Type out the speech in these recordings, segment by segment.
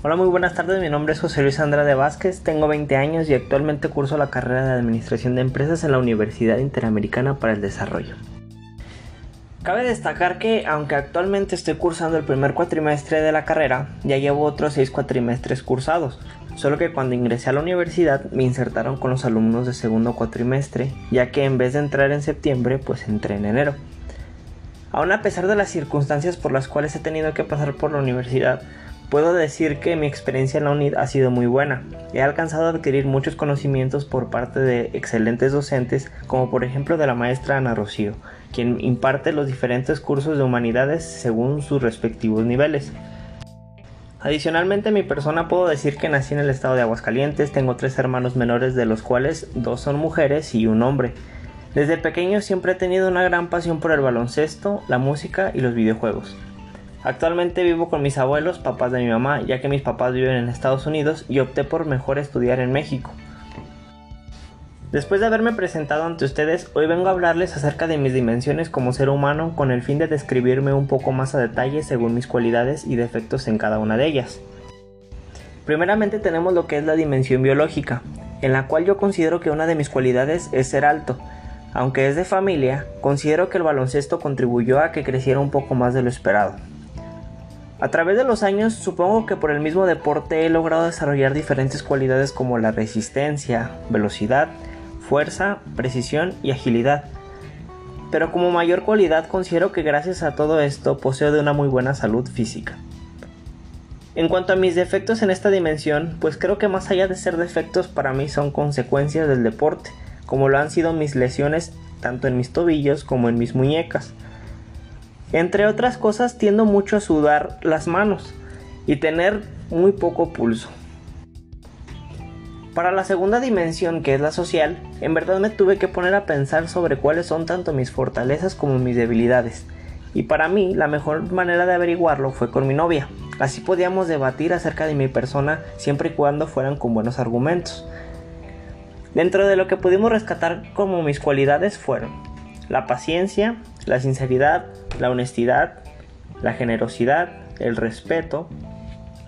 Hola, muy buenas tardes. Mi nombre es José Luis Andrade Vázquez, tengo 20 años y actualmente curso la carrera de Administración de Empresas en la Universidad Interamericana para el Desarrollo. Cabe destacar que, aunque actualmente estoy cursando el primer cuatrimestre de la carrera, ya llevo otros 6 cuatrimestres cursados, solo que cuando ingresé a la universidad me insertaron con los alumnos de segundo cuatrimestre, ya que en vez de entrar en septiembre, pues entré en enero. Aún a pesar de las circunstancias por las cuales he tenido que pasar por la universidad, Puedo decir que mi experiencia en la UNID ha sido muy buena. He alcanzado a adquirir muchos conocimientos por parte de excelentes docentes, como por ejemplo de la maestra Ana Rocío, quien imparte los diferentes cursos de humanidades según sus respectivos niveles. Adicionalmente, mi persona puedo decir que nací en el estado de Aguascalientes, tengo tres hermanos menores de los cuales dos son mujeres y un hombre. Desde pequeño siempre he tenido una gran pasión por el baloncesto, la música y los videojuegos. Actualmente vivo con mis abuelos, papás de mi mamá, ya que mis papás viven en Estados Unidos y opté por mejor estudiar en México. Después de haberme presentado ante ustedes, hoy vengo a hablarles acerca de mis dimensiones como ser humano con el fin de describirme un poco más a detalle según mis cualidades y defectos en cada una de ellas. Primeramente tenemos lo que es la dimensión biológica, en la cual yo considero que una de mis cualidades es ser alto. Aunque es de familia, considero que el baloncesto contribuyó a que creciera un poco más de lo esperado. A través de los años supongo que por el mismo deporte he logrado desarrollar diferentes cualidades como la resistencia, velocidad, fuerza, precisión y agilidad. Pero como mayor cualidad considero que gracias a todo esto poseo de una muy buena salud física. En cuanto a mis defectos en esta dimensión, pues creo que más allá de ser defectos para mí son consecuencias del deporte, como lo han sido mis lesiones tanto en mis tobillos como en mis muñecas. Entre otras cosas, tiendo mucho a sudar las manos y tener muy poco pulso. Para la segunda dimensión, que es la social, en verdad me tuve que poner a pensar sobre cuáles son tanto mis fortalezas como mis debilidades. Y para mí, la mejor manera de averiguarlo fue con mi novia. Así podíamos debatir acerca de mi persona siempre y cuando fueran con buenos argumentos. Dentro de lo que pudimos rescatar como mis cualidades fueron la paciencia, la sinceridad, la honestidad, la generosidad, el respeto,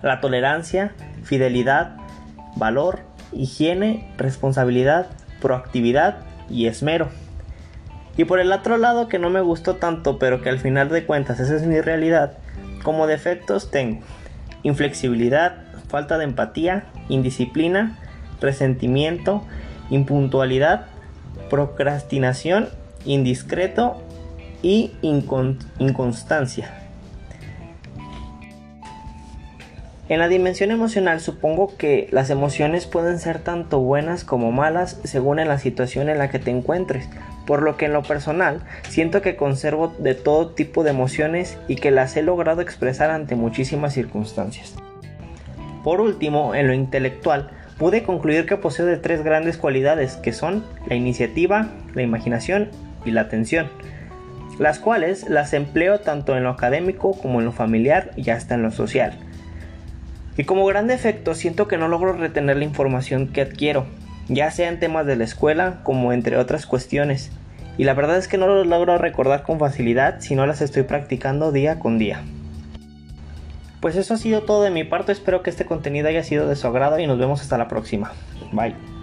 la tolerancia, fidelidad, valor, higiene, responsabilidad, proactividad y esmero. Y por el otro lado que no me gustó tanto, pero que al final de cuentas esa es mi realidad, como defectos tengo inflexibilidad, falta de empatía, indisciplina, resentimiento, impuntualidad, procrastinación, indiscreto y inconstancia. En la dimensión emocional supongo que las emociones pueden ser tanto buenas como malas según en la situación en la que te encuentres, por lo que en lo personal siento que conservo de todo tipo de emociones y que las he logrado expresar ante muchísimas circunstancias. Por último, en lo intelectual, pude concluir que poseo de tres grandes cualidades que son la iniciativa, la imaginación y la atención las cuales las empleo tanto en lo académico como en lo familiar y hasta en lo social. Y como gran defecto siento que no logro retener la información que adquiero, ya sea en temas de la escuela como entre otras cuestiones, y la verdad es que no los logro recordar con facilidad si no las estoy practicando día con día. Pues eso ha sido todo de mi parte, espero que este contenido haya sido de su agrado y nos vemos hasta la próxima. Bye.